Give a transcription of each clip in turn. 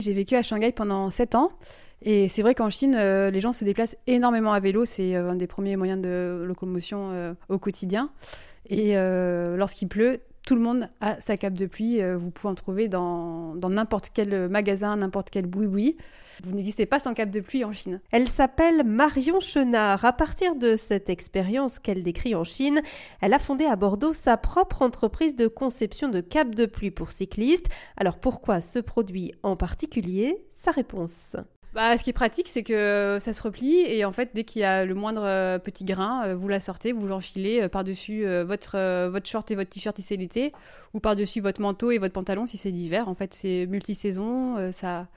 J'ai vécu à Shanghai pendant 7 ans. Et c'est vrai qu'en Chine, les gens se déplacent énormément à vélo. C'est un des premiers moyens de locomotion au quotidien. Et lorsqu'il pleut, tout le monde a sa cape de pluie. Euh, vous pouvez en trouver dans n'importe quel magasin, n'importe quel boui-boui. Vous n'existez pas sans cape de pluie en Chine. Elle s'appelle Marion Chenard. À partir de cette expérience qu'elle décrit en Chine, elle a fondé à Bordeaux sa propre entreprise de conception de capes de pluie pour cyclistes. Alors pourquoi ce produit en particulier? Sa réponse. Bah, ce qui est pratique, c'est que ça se replie et en fait, dès qu'il y a le moindre euh, petit grain, euh, vous la sortez, vous l'enfilez euh, par-dessus votre, votre short et votre t-shirt si c'est l'été, ou par-dessus votre manteau et votre pantalon si c'est l'hiver. En fait, c'est multisaison, ça,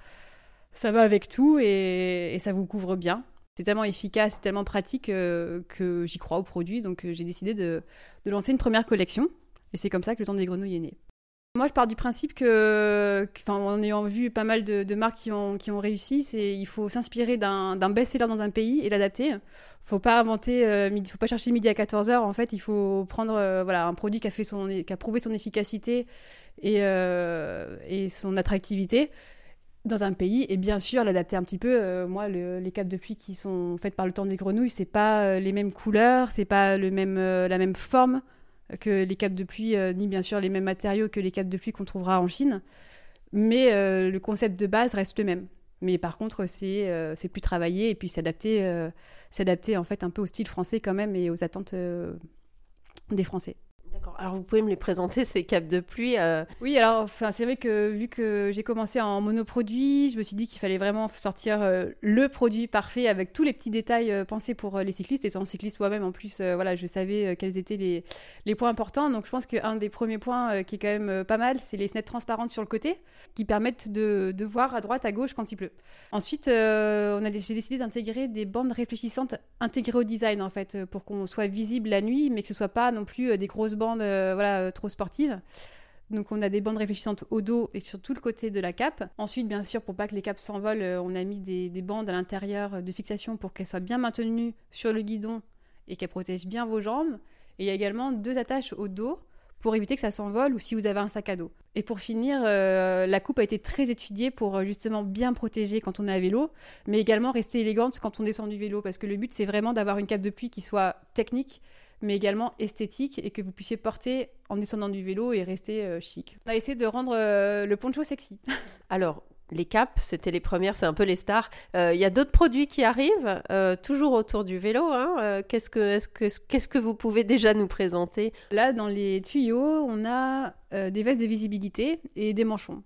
ça va avec tout et, ça vous couvre bien. C'est tellement efficace, tellement pratique que j'y crois au produit, donc j'ai décidé de, de lancer une première collection. Et c'est comme ça que le temps des grenouilles est né. Moi, je pars du principe que, en ayant vu pas mal de, marques qui ont, qui ont réussi, c'est il faut s'inspirer d'un best-seller dans un pays et l'adapter. Faut pas inventer, euh, faut pas chercher midi à 14h. En fait, il faut prendre euh, voilà, un produit qui a, fait son, qui a prouvé son efficacité et, euh, et son attractivité dans un pays et bien sûr l'adapter un petit peu. moi, les capes de pluie qui sont faites par le temps des grenouilles, c'est pas les mêmes couleurs, c'est pas le même, la même forme que les capes de pluie, euh, ni bien sûr les mêmes matériaux que les capes de pluie qu'on trouvera en Chine. Mais euh, le concept de base reste le même. Mais par contre, c'est euh, plus travaillé et puis s'adapter en fait un peu au style français quand même et aux attentes des Français. Alors vous pouvez me les présenter ces capes de pluie euh Oui, alors enfin c'est vrai que vu que j'ai commencé en monoproduit, je me suis dit qu'il fallait vraiment sortir euh, le produit parfait avec tous les petits détails euh, pensés pour les cyclistes. Étant cycliste moi-même en plus, voilà, je savais quels étaient les, les, points importants. Donc je pense qu'un des premiers points qui est quand même pas mal, c'est les fenêtres transparentes sur le côté qui permettent de, de voir à droite, à gauche quand il pleut. Ensuite, on j'ai décidé d'intégrer des bandes réfléchissantes intégrées au design en fait pour qu'on soit visible la nuit, mais que ce soit pas non plus des grosses bandes euh, voilà, euh, trop sportive. Donc on a des bandes réfléchissantes au dos et sur tout le côté de la cape. Ensuite, bien sûr, pour pas que les capes s'envolent, euh, on a mis des, bandes à l'intérieur de fixation pour qu'elles soient bien maintenues sur le guidon et qu'elles protègent bien vos jambes. Et il y a également deux attaches au dos pour éviter que ça s'envole ou si vous avez un sac à dos. Et pour finir, la coupe a été très étudiée pour justement bien protéger quand on est à vélo, mais également rester élégante quand on descend du vélo, parce que le but c'est vraiment d'avoir une cape de pluie qui soit technique, mais également esthétique et que vous puissiez porter en descendant du vélo et rester euh, chic. On a essayé de rendre euh, le poncho sexy. Alors, les capes, c'était les premières, c'est un peu les stars. Euh, il y a d'autres produits qui arrivent, toujours autour du vélo. Hein. qu'est-ce, que, que, qu'est-ce que vous pouvez déjà nous présenter? Là, dans les tuyaux, on a des vestes de visibilité et des manchons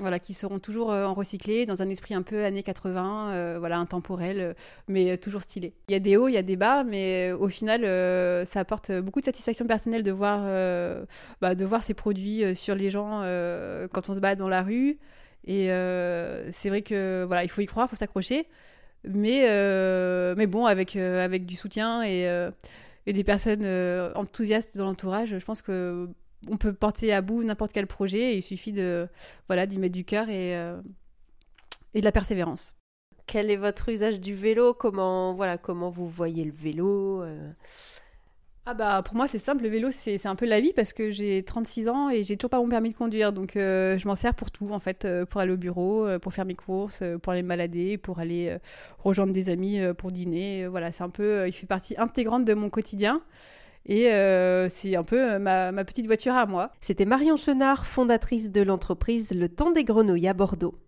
voilà, qui seront toujours euh, en recyclé, dans un esprit un peu années 80, euh, voilà, intemporel, euh, mais toujours stylé. Il y a des hauts, il y a des bas, mais au final, ça apporte beaucoup de satisfaction personnelle de voir, bah, de voir ces produits sur les gens quand on se bat dans la rue. Et c'est vrai que voilà, il faut y croire, il faut s'accrocher, mais, mais bon, avec, avec du soutien et, et des personnes enthousiastes dans l'entourage, je pense que on peut porter à bout n'importe quel projet. il suffit de voilà d'y mettre du cœur et, euh, et de la persévérance. Quel est votre usage du vélo? Comment voilà comment vous voyez le vélo euh? Ah bah pour moi c'est simple, le vélo c'est un peu la vie parce que j'ai 36 ans et j'ai toujours pas mon permis de conduire donc euh, je m'en sers pour tout en fait, pour aller au bureau, pour faire mes courses, pour aller me balader, pour aller rejoindre des amis pour dîner, voilà c'est un peu, il fait partie intégrante de mon quotidien. Et euh, c'est un peu euh, ma, ma petite voiture à moi. C'était Marion Chenard, fondatrice de l'entreprise Le Temps des Grenouilles à Bordeaux.